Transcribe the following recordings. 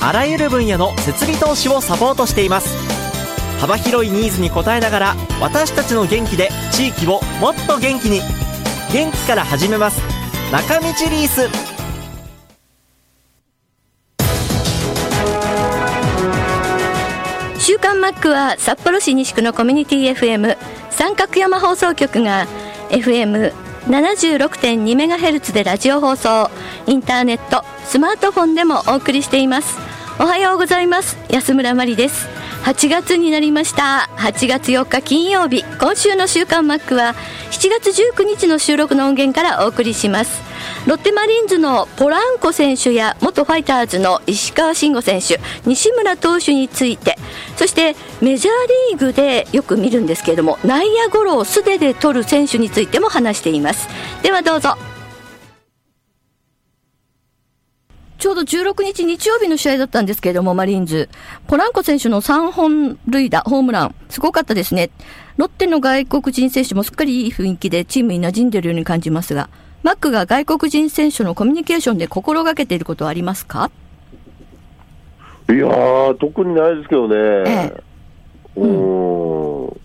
あらゆる分野の設備投資をサポートしています。幅広いニーズに応えながら私たちの元気で地域をもっと元気に。元気から始めます。中道リース。週刊マックは札幌市西区のコミュニティ FM 三角山放送局が 76.2MHz でラジオ放送インターネットスマートフォンでもお送りしています。おはようございます。安村麻里です。8月になりました。8月4日金曜日。今週の週刊マックは7月19日の収録の音源からお送りします。ロッテマリーンズのポランコ選手や元ファイターズの石川慎吾選手西村投手についてそしてメジャーリーグでよく見るんですけれども内野ゴロを素手で取る選手についても話していますではどうぞちょうど16日日曜日の試合だったんですけれども、マリーンズ。ポランコ選手の3本塁打、ホームラン、すごかったですね。ロッテの外国人選手もすっかりいい雰囲気でチームに馴染んでいるように感じますが、マックが外国人選手のコミュニケーションで心がけていることはありますか？いやー、特にないですけどね、ええ。うん、普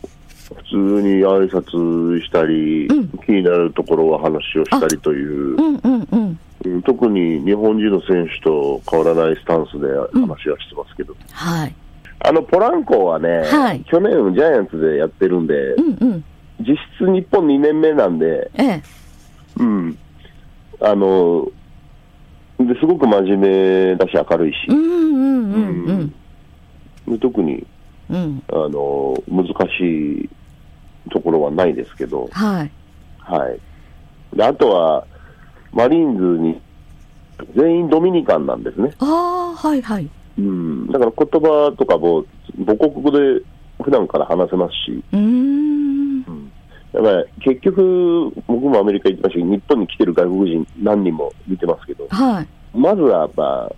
通に挨拶したり、うん。気になるところは話をしたりという、うんうんうん。うん特に日本人の選手と変わらないスタンスで話はしてますけど、はい。あのポランコはね、はい。去年、ジャイアンツでやってるんで、うんうん。実質日本2年目なんで、ええ。うん、あのですごく真面目だし、明るいし。特にうん。あの難しいところはないですけど、はい。はい、であとはマリーンズに全員ドミニカンなんですね、ああ、はいはい。うん、だから言葉とかも母国語で普段から話せますし、うーん。だから結局、僕もアメリカ行ってましたけど、日本に来てる外国人何人も見てますけど、はい。まずはやっぱ、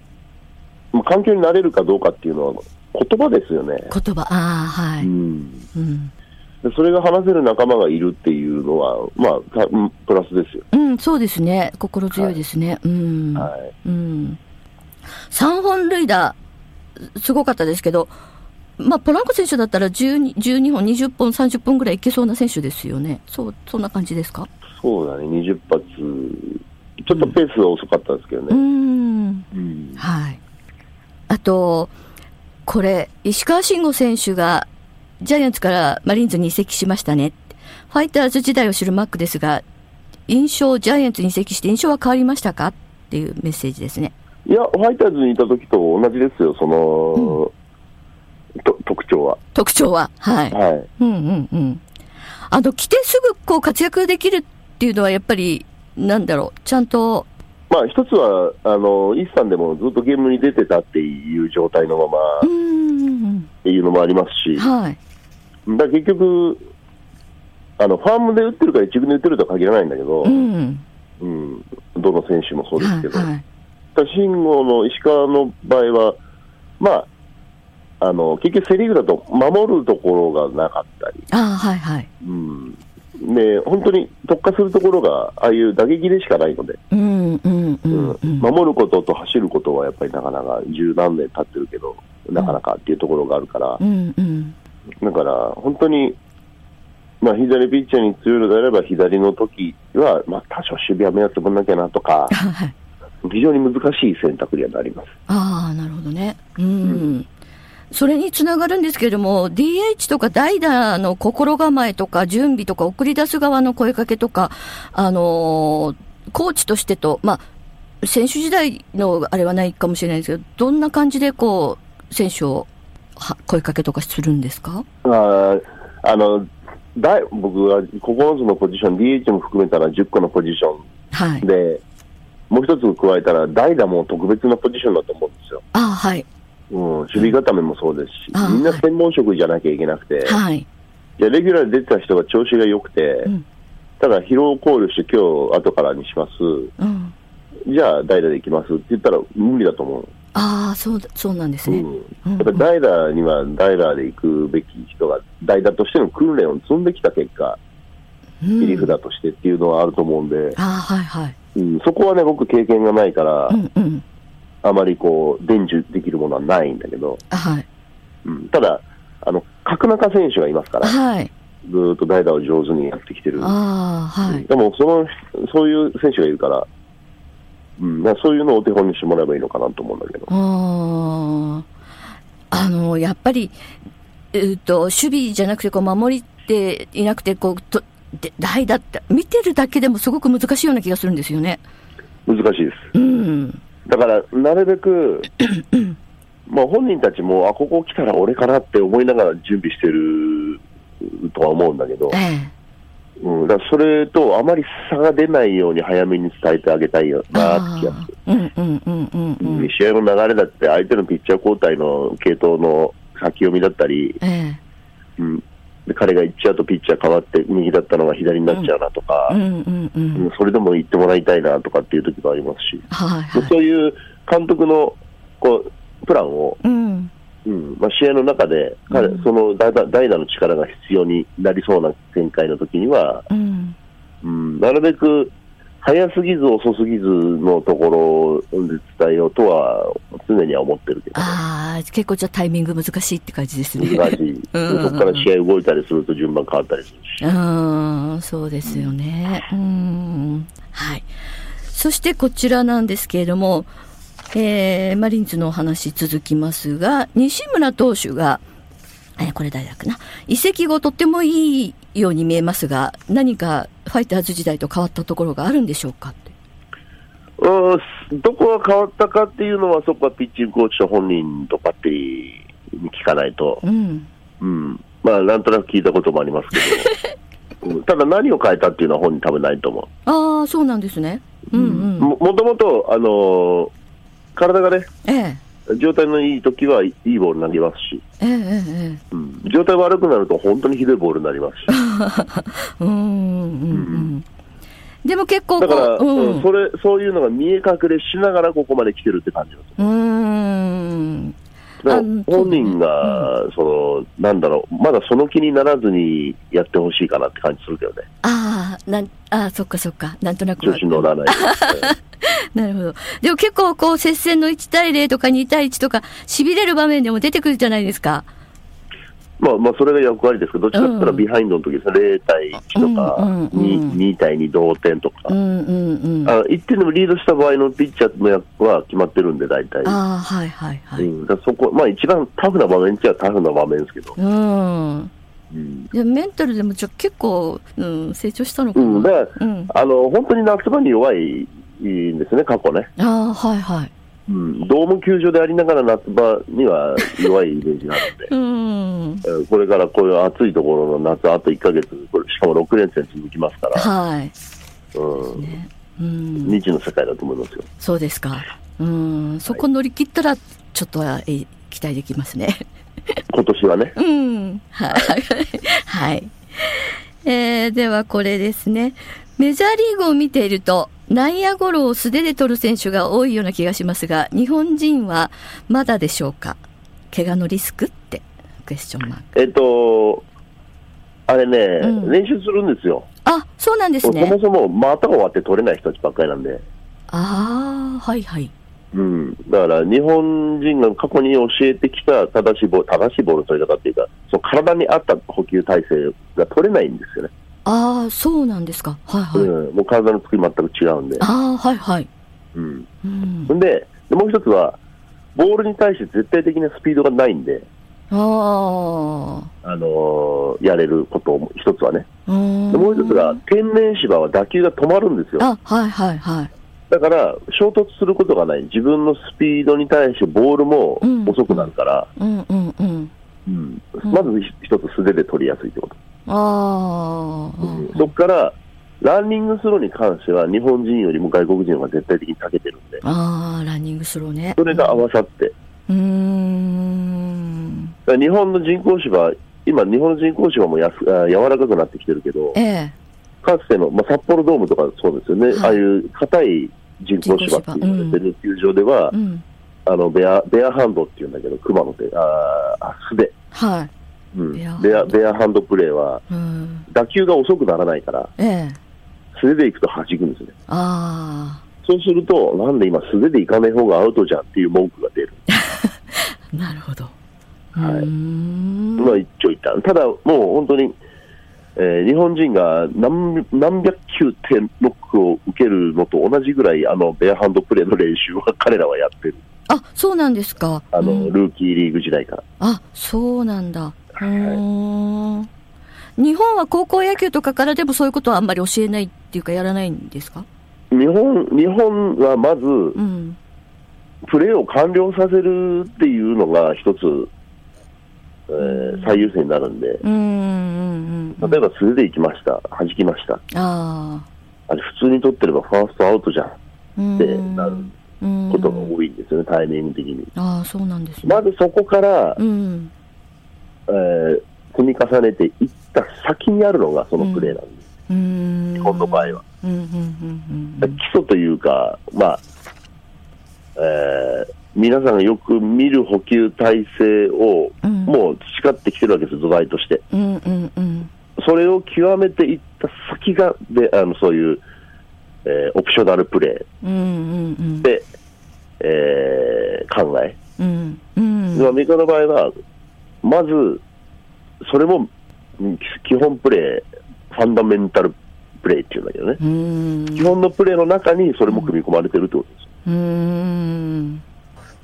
まあ環境に慣れるかどうかっていうのは言葉ですよね。言葉、ああ、はい。うんうん。でそれが話せる仲間がいるっていうのは、まあ、プラスですよ。うん、そうですね。心強いですね。うん。はい。うん。3本塁打、すごかったですけど、まあ、ポランコ選手だったら12、12本、20本、30本ぐらいいけそうな選手ですよね。そう、そんな感じですか？そうだね、20発、ちょっとペースは遅かったですけどうね。ん。うんはい。あと、これ、石川慎吾選手が、ジャイアンツからマリーンズに移籍しましたね。ファイターズ時代を知るマックですが、印象、ジャイアンツに移籍して印象は変わりましたか？っていうメッセージですね。いや、ファイターズにいた時と同じですよ、その、と特徴は。特徴は。はい。はい。うんうんうん。あの、来てすぐこう活躍できるっていうのはやっぱり、なんだろう、ちゃんと、まあ、一つは、あの、イースタンでもずっとゲームに出てたっていう状態のままっていうのもありますし、うん。はい。だ結局、あの、ファームで打ってるから一軍で打ってるとは限らないんだけど、うん。うん、どの選手もそうですはいけど、はい。慎吾の石川の場合は、まあ、あの結局、セ・リーグだと守るところがなかったり、ああ、はいはい。うん、で本当に特化するところが、ああいう打撃でしかないので、うんうんううんんうん。守ることと走ることはやっぱりなかなか十何年経ってるけど、なかなかっていうところがあるから、うんうん。だから本当に、まあ、左ピッチャーに強いのであれば、左の時は、まあ、多少守備は目をつぶんなきゃなとか、はい。非常に難しい選択にはなります。ああ、なるほどね。うん。それにつながるんですけれども、DH とか代打の心構えとか準備とか送り出す側の声かけとか、あのーコーチとしてと、まあ、選手時代のあれはないかもしれないですけど、どんな感じでこう、選手をは声かけとかするんですか？あーあのだ僕は9つのポジション、DH も含めたら10個のポジショはいン。で、もう一つ加えたら、代打も特別なポジションだと思うんですよ。ああ、はい。うん、守備固めもそうですしあ、みんな専門職じゃなきゃいけなくて、はい。じゃあレギュラーで出てた人が調子が良くて、うんただ疲労を考慮して今日後からにします、うん。じゃあ代打で行きますって言ったら無理だと思う。ああ、そうだ、そうなんですね。うん、うんやっぱり代打には代打で行くべき人が、代打としての訓練を積んできた結果、うん切り札としてっていうのはあると思うんで、ああ、はいはい。うん、そこはね、僕、経験がないから、うんうん。あまりこう伝授できるものはないんだけど、あはい。うん、ただ、あの角中選手がいますから、はい。ずーっと代打を上手にやってきてる、ああ、はい。でもそのそういう選手がいるから、うん、だからそういうのをお手本にしてもらえばいいのかなと思うんだけど、ああ、あの、やっぱり、えっと、守備じゃなくて、こう、守りっていなくて、こう、と、で代打って、見てるだけでもすごく難しいような気がするんですよね。難しいです。うん。だから、なるべく、まあ本人たちも、あ、ここ来たら俺かなって思いながら準備してるとは思うんだけどえ、え。うん、だそれとあまり差が出ないように早めに伝えてあげたいよなって。試合の流れだって、相手のピッチャー交代の系統の先読みだったり、えうん、で彼が行っちゃうとピッチャー変わって、右だったのが左になっちゃうなとか。それでも言ってもらいたいなとかっていう時もありますし、はいはい。でそういう監督のこうプランを、うん。うんまあ、試合の中で彼、うんその代打代打の力が必要になりそうな展開の時には、うん。うん、なるべく早すぎず遅すぎずのところで伝えようとは常には思ってるけど。ああ、結構じゃあタイミング難しいって感じですね。難しい、うんそこから試合動いたりすると順番変わったりするし、うん、そうですよね。うん。はい。そしてこちらなんですけれども、えー、マリンズのお話続きますが、西村投手が、えーこれ誰だっけな、移籍後とってもいいように見えますが、何かファイターズ時代と変わったところがあるんでしょうか？って。うん、どこが変わったかっていうのは、そこはピッチングコーチと本人とバッテリーに聞かないと、うん。うん、まあ、なんとなく聞いたこともありますけど、うんただ何を変えたっていうのは本人多分ないと思ああ、そうなんですね。うんう。うん。ももともと、あのー体がね、ええ。状態のいい時はいいボール投げますし、えええええうん、状態悪くなると本当にひどいボールになりますし。え。うんうんうん。でも結構こだから、う、うん。うんそれそういうのが見え隠れしながらここまで来てるって感じだとうーん。本人が、その、なんだろう、まだその気にならずにやってほしいかなって感じするけどね。ああ、なん、ああ、そっかそっか。なんとなく調子乗らないで。なるほど。でも結構こう、接戦の1対0とか2対1とか、痺れる場面でも出てくるじゃないですか。まあまあ、それが役割ですけど、どっちかって言ったらうんビハインドの時ですね、0対1とか、うんうんうん 2, 2対2同点とか、うんうんうん。あ1点でもリードした場合のピッチャーの役は決まってるんで、大体。ああ、はいはいはい。うん、だからそこ、まあ一番タフな場面っちゃタフな場面ですけど。うん。うん。でメンタルでもちょ結構、うん、成長したのかな？うん、だから、うんあの、本当に夏場に弱いんですね、過去ね。ああ、はいはい。うん、ドーム球場でありながら夏場には弱いイメージがあるんで。うん。えーこれからこういう暑いところの夏、あと1ヶ月、これしかも6連戦続きますから、はい。うん、ね。うん。未知の世界だと思いますよ。そうですか。うん。そこ乗り切ったら、ちょっとは、え期待できますね。今年はね。うん。はい。はい。えーではこれですね。メジャーリーグを見ていると、内野ゴロを素手で取る選手が多いような気がしますが、日本人はまだでしょうか？怪我のリスクって、クエスチョンマーク。えっと、あれね、うん練習するんですよ。あ、そうなんですそねも。そも股を割って取れない人たちばっかりなんで。ああ、はいはい。うん、だから日本人が過去に教えてきた正しいボール、正しいボールの取り方っていうか、その体に合った補給体制が取れないんですよね。ああ、そうなんですか。はいはい。うん、もう体の作り全く違うんで。ああ、はいはい。うん。うん。んで、でもう一つは、ボールに対して絶対的なスピードがないんで、ああ。あのーやれることも一つはね。うもう一つが、天然芝は打球が止まるんですよ。あ、はいはいはい。だから、衝突することがない。自分のスピードに対してボールもうん遅くなるから、うんうんうん。うんまず一つ素手で取りやすいってこと。あそこから、ランニングスローに関しては、日本人よりも外国人の方が絶対的に長けてるんで、ああ、ランニングスローね。それが合わさって、うん。だ日本の人工芝、今、日本の人工芝もやすあ柔らかくなってきてるけど、ええ。かつての、まあ、札幌ドームとかそうですよね、はいああいう硬い人工芝って言われてる球場では、うん。あのベアベアハンドっていうんだけど、熊の手、あ素手、はい。うん、ベアベアハンドプレーは、うん。打球が遅くならないから、ええ。素手で行くと弾くんですね。あそうすると、なんで今、素手で行かない方がアウトじゃんっていう文句が出る。あ。なるほど。はい。まあ一長一短。ただ、もう本当に、えー日本人が何何百球点ノックを受けるのと同じぐらい、あの、ベアハンドプレーの練習は彼らはやってる。あ、そうなんですか。あの、うんルーキーリーグ時代から。あ、そうなんだ。うーん。日本は高校野球とかからでもそういうことはあんまり教えないっていうかやらないんですか？日本、日本はまず、うん。プレーを完了させるっていうのが一つ、えー最優先になるんで、うん、うん、うん。例えば素手で行きました、弾きました。ああれ普通に取ってればファーストアウトじゃん。ってなるうんことが多いんですよね、タイミング的に。ああ、そうなんですね。まずそこから、うん。えー積み重ねていった先にあるのがそのプレーなんです。うん。日本の場合は。うん、うん、うん、うん。基礎というか、まあ、えー皆さんがよく見る補給体制をうんもう培ってきてるわけです、土台として。うん、うん、うん。それを極めていった先が、であのそういう、えーオプショナルプレうん、うん、うんー。で、えー考え。うん、うん。でアメリカの場合は、まず、それもうん基本プレー、ファンダメンタルプレーっていうんだけどね。うん。基本のプレーの中にそれも組み込まれてるってことです。うん。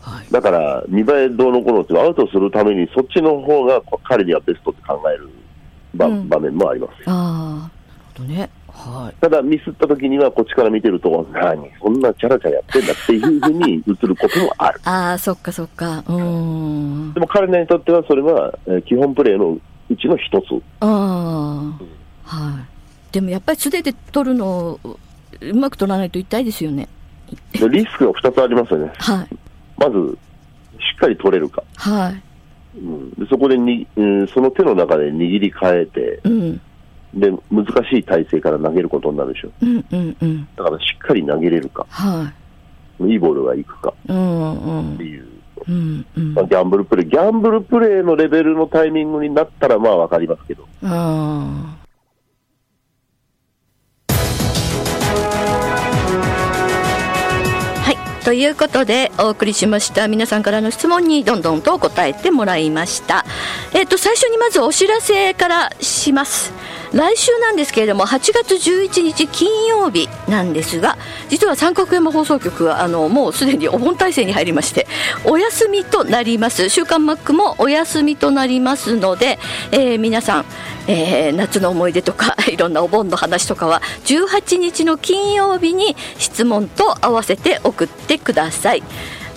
はい。だから、見栄えどうのこうのってアウトするために、そっちの方が彼にはベストって考える場,、うん場面もあります。ああ、なるほどね。はい。ただ、ミスった時には、こっちから見てると、何、そんなチャラチャラやってんだっていうふうに映ることもある。ああ、そっかそっか。うん。でも彼らにとっては、それは、えー基本プレーのうちの一つ。ああ、はい。でもやっぱり素手で取るのをうまく取らないと痛いですよね。でリスクが二つありますよね。はい。まず、しっかり取れるか。はい。うん、でそこでに、うんその手の中で握り替えて、うん。で、難しい体勢から投げることになるでしょ。うんうんうん。だからしっかり投げれるか、はいいボールがいくか。っていう、うんうん。まあ、ギャンブルプレー、ギャンブルプレーのレベルのタイミングになったらまあわかりますけど、あはい。ということでお送りしました皆さんからの質問にどんどんと答えてもらいました。えっ、と最初にまずお知らせからします。来週なんですけれども8月11日金曜日なんですが実は三角山放送局はあのもうすでにお盆体制に入りましてお休みとなります週刊マックもお休みとなりますので、えー皆さん、えー夏の思い出とか いろんなお盆の話とかは18日の金曜日に質問と合わせて送ってください。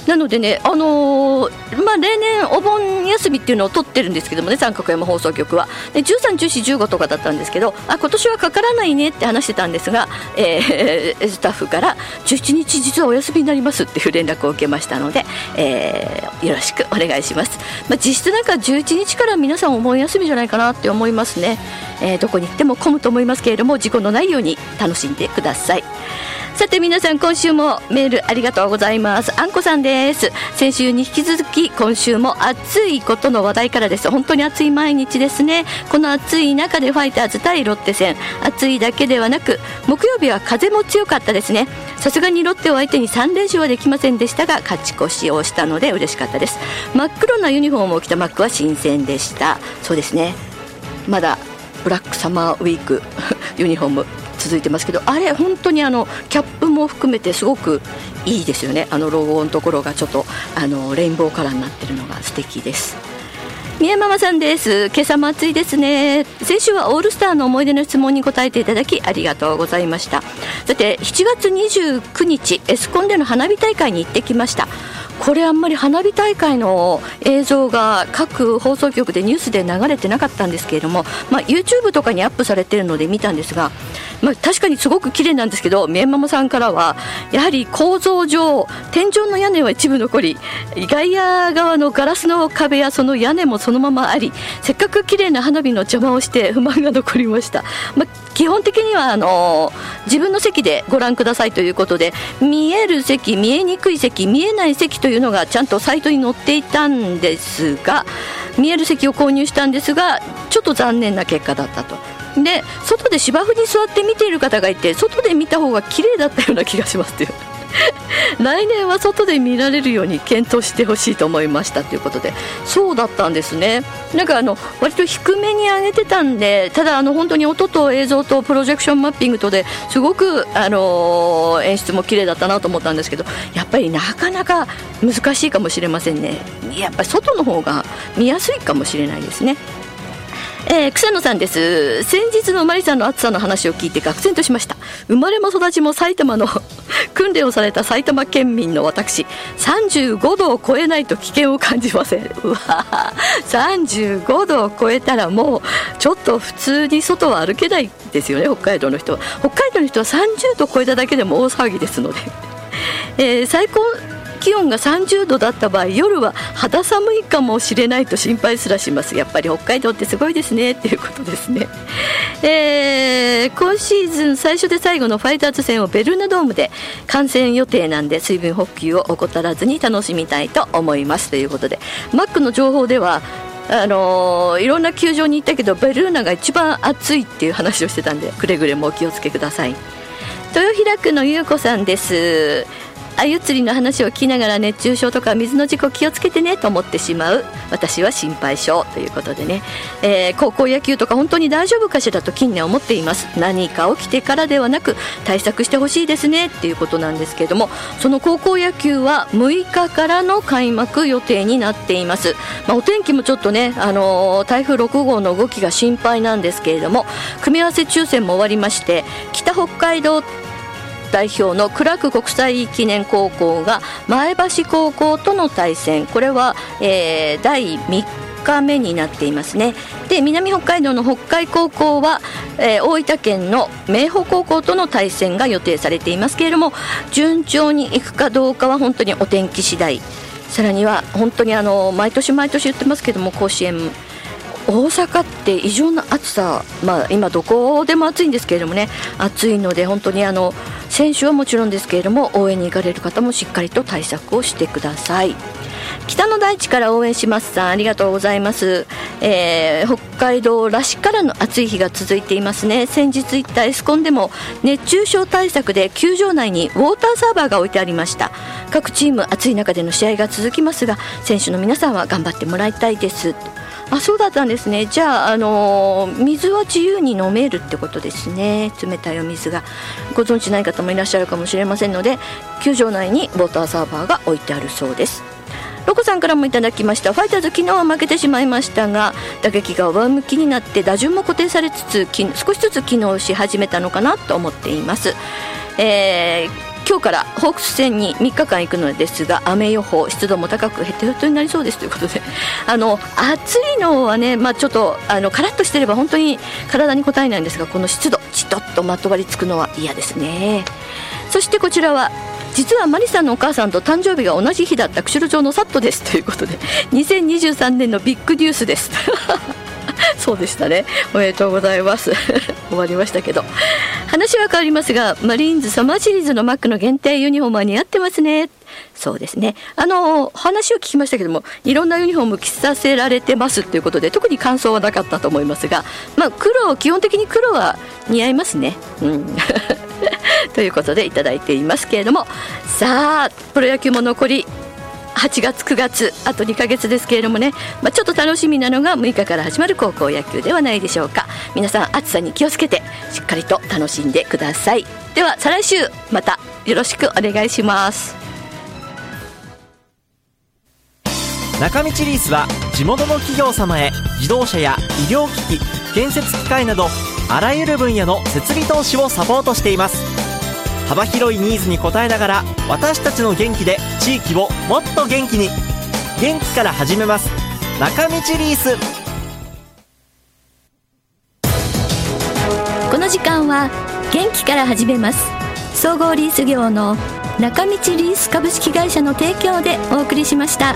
なのでね、あのーまあ、例年お盆休みっていうのを取ってるんですけどもね三角山放送局は。で13、14、15とかだったんですけどあ今年はかからないねって話してたんですが、えースタッフから11日実はお休みになりますっていう連絡を受けましたので、えーよろしくお願いします、まあ、実質なんか11日から皆さんお盆休みじゃないかなって思いますね、えーどこに行っても混むと思いますけれども事故のないように楽しんでください。さて皆さん今週もメールありがとうございます。あんこさんで先週に引き続き今週も暑いことの話題からです。本当に暑い毎日ですね。この暑い中でファイターズ対ロッテ戦。暑いだけではなく木曜日は風も強かったですね。さすがにロッテを相手に3連勝はできませんでしたが勝ち越しをしたので嬉しかったです。真っ黒なユニフォームを着たマックは新鮮でした。そうですね。まだブラックサマーウィークユニフォーム続いてますけどあれ本当にあのキャップも含めてすごくいいですよね。あのロゴのところがちょっとあのレインボーカラーになってるのが素敵です。宮ママさんです。今朝も暑いですね。先週はオールスターの思い出の質問に答えていただきありがとうございました。さて7月29日エスコンでの花火大会に行ってきました。これあんまり花火大会の映像が各放送局でニュースで流れてなかったんですけれども、まあ、YouTube とかにアップされてるので見たんですがまあ、確かにすごく綺麗なんですけど宮ママさんからはやはり構造上天井の屋根は一部残り外野側のガラスの壁やその屋根もそのままありせっかく綺麗な花火の邪魔をして不満が残りました、まあ、基本的にはあのー、自分の席でご覧くださいということで見える席見えにくい席見えない席というのがちゃんとサイトに載っていたんですが見える席を購入したんですがちょっと残念な結果だったと。で外で芝生に座って見ている方がいて外で見た方が綺麗だったような気がしますっていう。来年は外で見られるように検討してほしいと思いましたということで。そうだったんですね。なんかあの割と低めに上げてたんでただあの本当に音と映像とプロジェクションマッピングとですごく、あの、演出も綺麗だったなと思ったんですけどやっぱりなかなか難しいかもしれませんね。やっぱり外の方が見やすいかもしれないですね。えー、草野さんです。先日のマリさんの暑さの話を聞いて愕然としました。生まれも育ちも埼玉の 訓練をされた埼玉県民の私。35度を超えないと危険を感じません。うわ35度を超えたらもうちょっと普通に外は歩けないですよね北海道の人は。北海道の人は30度超えただけでも大騒ぎですので、えー、最高気温が30度だった場合夜は肌寒いかもしれないと心配すらします。やっぱり北海道ってすごいですね。っていうことですね、えー、今シーズン最初で最後のファイターズ戦をベルーナドームで観戦予定なんで水分補給を怠らずに楽しみたいと思います。ということでマックの情報ではあのー、いろんな球場に行ったけどベルーナが一番暑いっていう話をしてたんでくれぐれもお気をつけください。豊平区の優子さんです。あゆ釣りの話を聞きながら熱中症とか水の事故気をつけてねと思ってしまう。私は心配性ということでね、えー、高校野球とか本当に大丈夫かしらと近年思っています。何か起きてからではなく対策してほしいですねっていうことなんですけれどもその高校野球は6日からの開幕予定になっています、まあ、お天気もちょっとね、あのー、台風6号の動きが心配なんですけれども組み合わせ抽選も終わりまして北北海道代表のクラーク国際記念高校が前橋高校との対戦。これは、えー、第3日目になっていますね。で南北海道の北海高校は、えー、大分県の明豊高校との対戦が予定されていますけれども順調にいくかどうかは本当にお天気次第。さらには本当にあの毎年毎年言ってますけども甲子園大阪って異常な暑さ、まあ、今どこでも暑いんですけれどもね暑いので本当にあの選手はもちろんですけれども応援に行かれる方もしっかりと対策をしてください。北の大地から応援しますさんありがとうございます、えー、北海道らしからの暑い日が続いていますね。先日行ったエスコンでも熱中症対策で球場内にウォーターサーバーが置いてありました。各チーム暑い中での試合が続きますが選手の皆さんは頑張ってもらいたいです。あそうだったんですね。じゃあ、あの、水は自由に飲めるってことですね。冷たいお水が。ご存知ない方もいらっしゃるかもしれませんので球場内にウォーターサーバーが置いてあるそうです。ロコさんからもいただきました。ファイターズ昨日は負けてしまいましたが打撃が上向きになって打順も固定されつつ少しずつ機能し始めたのかなと思っています、えー今日からホークス戦に3日間行くのですが雨予報湿度も高くヘトヘトになりそうですということで。あの暑いのはね、まあ、ちょっとあのカラッとしてれば本当に体に応えないんですがこの湿度ちとっとまとわりつくのは嫌ですね。そしてこちらは実はマリさんのお母さんと誕生日が同じ日だった釧路町のサットですということで2023年のビッグニュースです。そうでしたね。おめでとうございます。終わりましたけど。話は変わりますがマリーンズサマーシリーズのマックの限定ユニフォームは似合ってますね。そうですね。あの話を聞きましたけどもいろんなユニフォーム着させられてますということで特に感想はなかったと思いますがまあ黒基本的に黒は似合いますね。うん。ということでいただいていますけれども。さあプロ野球も残り8月9月あと2ヶ月ですけれどもね、まあ、ちょっと楽しみなのが6日から始まる高校野球ではないでしょうか。皆さん暑さに気をつけてしっかりと楽しんでください。では再来週またよろしくお願いします。中道リースは地元の企業様へ自動車や医療機器建設機械などあらゆる分野の設備投資をサポートしています。幅広いニーズに応えながら私たちの元気で地域をもっと元気に。元気から始めます。中道リース。この時間は元気から始めます。総合リース業の中道リース株式会社の提供でお送りしました。